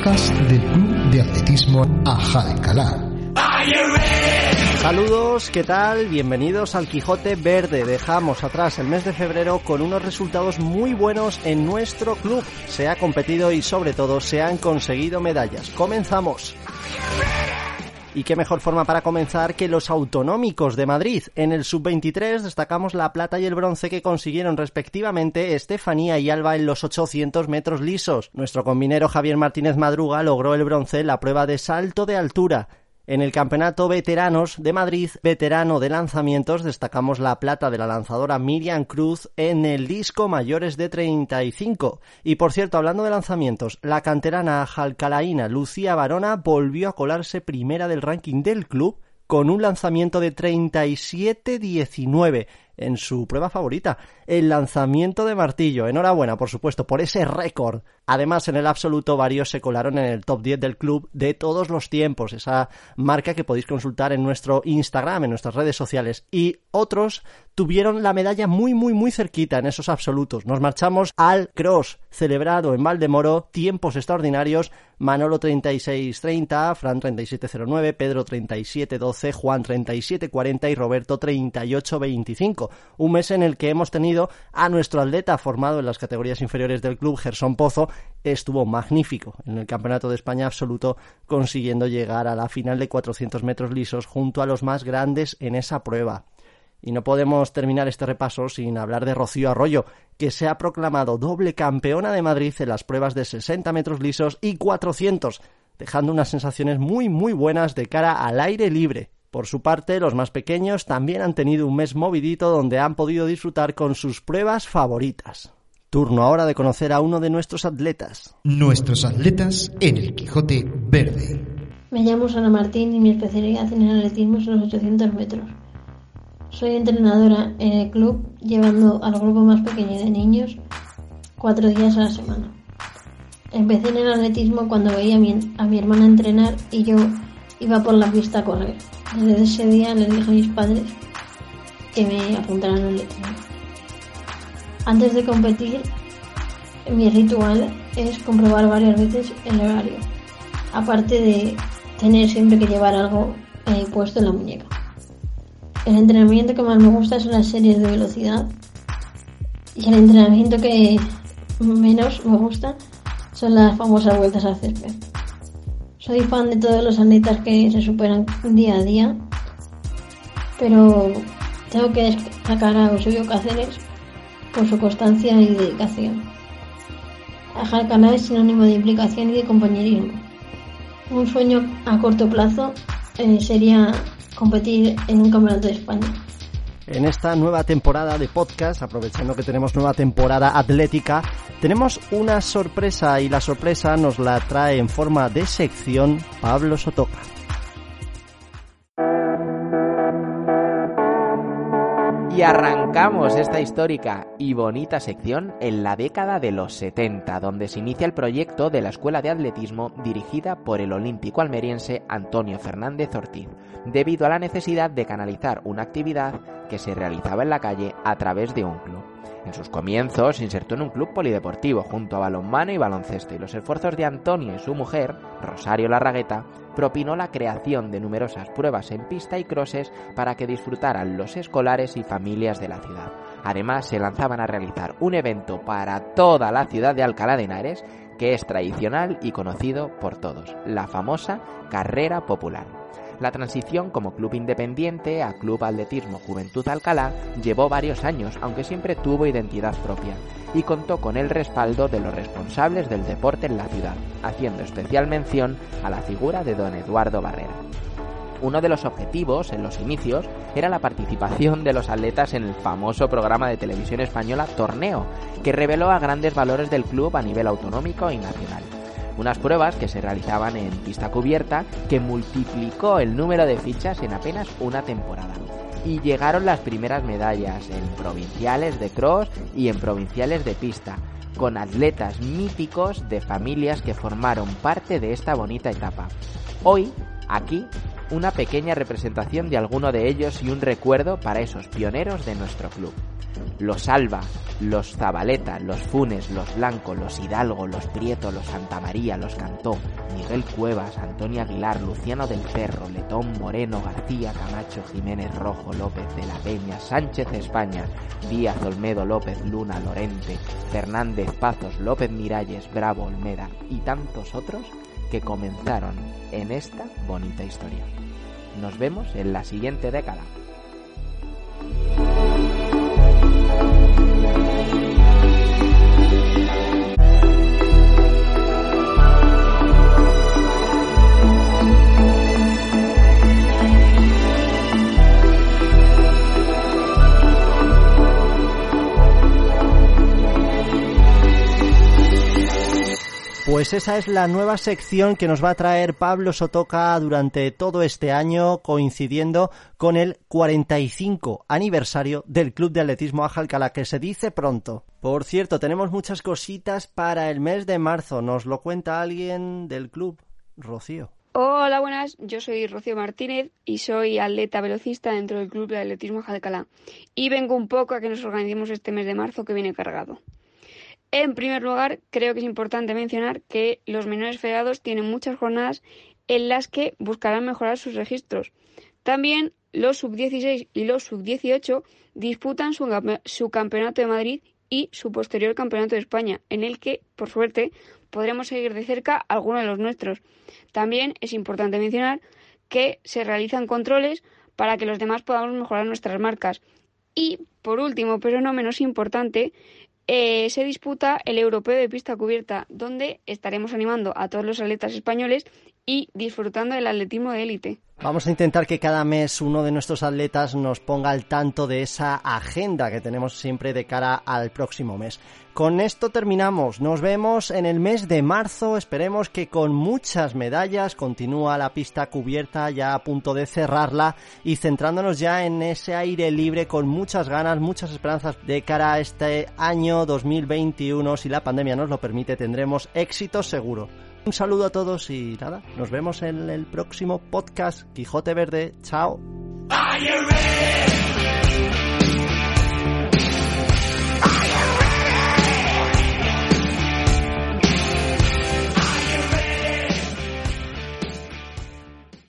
del Club de Atletismo Ajalcalá. Saludos, ¿qué tal? Bienvenidos al Quijote Verde. Dejamos atrás el mes de febrero con unos resultados muy buenos en nuestro club. Se ha competido y sobre todo se han conseguido medallas. Comenzamos. Y qué mejor forma para comenzar que los autonómicos de Madrid. En el sub-23 destacamos la plata y el bronce que consiguieron respectivamente Estefanía y Alba en los 800 metros lisos. Nuestro combinero Javier Martínez Madruga logró el bronce en la prueba de salto de altura. En el Campeonato Veteranos de Madrid, veterano de lanzamientos, destacamos la plata de la lanzadora Miriam Cruz en el disco mayores de 35. Y por cierto, hablando de lanzamientos, la canterana jalcalaína Lucía Barona volvió a colarse primera del ranking del club con un lanzamiento de 37-19 en su prueba favorita, el lanzamiento de martillo. Enhorabuena, por supuesto, por ese récord. Además, en el absoluto, varios se colaron en el top 10 del club de todos los tiempos, esa marca que podéis consultar en nuestro Instagram, en nuestras redes sociales. Y otros tuvieron la medalla muy, muy, muy cerquita en esos absolutos. Nos marchamos al cross, celebrado en Valdemoro, tiempos extraordinarios, Manolo 36.30, Fran 37.09, Pedro 37.12, Juan 37.40 y Roberto 38.25 un mes en el que hemos tenido a nuestro atleta formado en las categorías inferiores del club, Gerson Pozo, estuvo magnífico en el Campeonato de España absoluto, consiguiendo llegar a la final de 400 metros lisos junto a los más grandes en esa prueba. Y no podemos terminar este repaso sin hablar de Rocío Arroyo, que se ha proclamado doble campeona de Madrid en las pruebas de 60 metros lisos y 400, dejando unas sensaciones muy muy buenas de cara al aire libre. Por su parte, los más pequeños también han tenido un mes movidito donde han podido disfrutar con sus pruebas favoritas. Turno ahora de conocer a uno de nuestros atletas. Nuestros atletas en el Quijote Verde. Me llamo Sana Martín y mi especialidad en el atletismo son los 800 metros. Soy entrenadora en el club, llevando al grupo más pequeño de niños cuatro días a la semana. Empecé en el atletismo cuando veía a mi, a mi hermana entrenar y yo iba por la pista a correr. Desde ese día les dije a mis padres que me apuntaran al atletismo. Antes de competir, mi ritual es comprobar varias veces el horario, aparte de tener siempre que llevar algo eh, puesto en la muñeca. El entrenamiento que más me gusta son las series de velocidad y el entrenamiento que menos me gusta son las famosas vueltas al césped. Soy fan de todos los atletas que se superan día a día, pero tengo que destacar a Eusebio Cáceres por su constancia y dedicación. Ajalcalá es sinónimo de implicación y de compañerismo. Un sueño a corto plazo eh, sería competir en un campeonato de España en esta nueva temporada de podcast, aprovechando que tenemos nueva temporada atlética, tenemos una sorpresa y la sorpresa nos la trae en forma de sección Pablo Sotoca. Y arrancamos esta histórica y bonita sección en la década de los 70, donde se inicia el proyecto de la Escuela de Atletismo dirigida por el olímpico almeriense Antonio Fernández Ortiz, debido a la necesidad de canalizar una actividad que se realizaba en la calle a través de un club. En sus comienzos se insertó en un club polideportivo junto a balonmano y baloncesto y los esfuerzos de Antonio y su mujer, Rosario Larragueta, propinó la creación de numerosas pruebas en pista y crosses para que disfrutaran los escolares y familias de la ciudad. Además, se lanzaban a realizar un evento para toda la ciudad de Alcalá de Henares que es tradicional y conocido por todos, la famosa Carrera Popular. La transición como club independiente a Club Atletismo Juventud Alcalá llevó varios años, aunque siempre tuvo identidad propia, y contó con el respaldo de los responsables del deporte en la ciudad, haciendo especial mención a la figura de don Eduardo Barrera. Uno de los objetivos en los inicios era la participación de los atletas en el famoso programa de televisión española Torneo, que reveló a grandes valores del club a nivel autonómico y nacional unas pruebas que se realizaban en pista cubierta que multiplicó el número de fichas en apenas una temporada. Y llegaron las primeras medallas en provinciales de cross y en provinciales de pista, con atletas míticos de familias que formaron parte de esta bonita etapa. Hoy, aquí, una pequeña representación de alguno de ellos y un recuerdo para esos pioneros de nuestro club. Los Alba, los Zabaleta, los Funes, los Blanco, los Hidalgo, los Prieto, los Santa María, los Cantó, Miguel Cuevas, Antonio Aguilar, Luciano del Cerro, Letón Moreno, García Camacho, Jiménez Rojo, López de la Peña, Sánchez España, Díaz Olmedo, López Luna, Lorente, Fernández Pazos, López Miralles, Bravo Olmeda y tantos otros que comenzaron en esta bonita historia. Nos vemos en la siguiente década. Pues esa es la nueva sección que nos va a traer Pablo Sotoca durante todo este año, coincidiendo con el 45 aniversario del Club de Atletismo Ajalcalá, que se dice pronto. Por cierto, tenemos muchas cositas para el mes de marzo. ¿Nos lo cuenta alguien del club? Rocío. Hola, buenas. Yo soy Rocío Martínez y soy atleta velocista dentro del Club de Atletismo Ajalcalá. Y vengo un poco a que nos organicemos este mes de marzo que viene cargado. En primer lugar, creo que es importante mencionar que los menores federados tienen muchas jornadas en las que buscarán mejorar sus registros. También los sub-16 y los sub-18 disputan su, campeonato de Madrid y su posterior campeonato de España, en el que, por suerte, podremos seguir de cerca algunos de los nuestros. También es importante mencionar que se realizan controles para que los demás podamos mejorar nuestras marcas. Y, por último, pero no menos importante, eh, se disputa el Europeo de Pista Cubierta, donde estaremos animando a todos los atletas españoles y disfrutando del atletismo de élite. Vamos a intentar que cada mes uno de nuestros atletas nos ponga al tanto de esa agenda que tenemos siempre de cara al próximo mes. Con esto terminamos. Nos vemos en el mes de marzo. Esperemos que con muchas medallas continúa la pista cubierta ya a punto de cerrarla y centrándonos ya en ese aire libre con muchas ganas, muchas esperanzas de cara a este año 2021. Si la pandemia nos lo permite, tendremos éxito seguro. Un saludo a todos y nada, nos vemos en el próximo podcast Quijote Verde. Chao.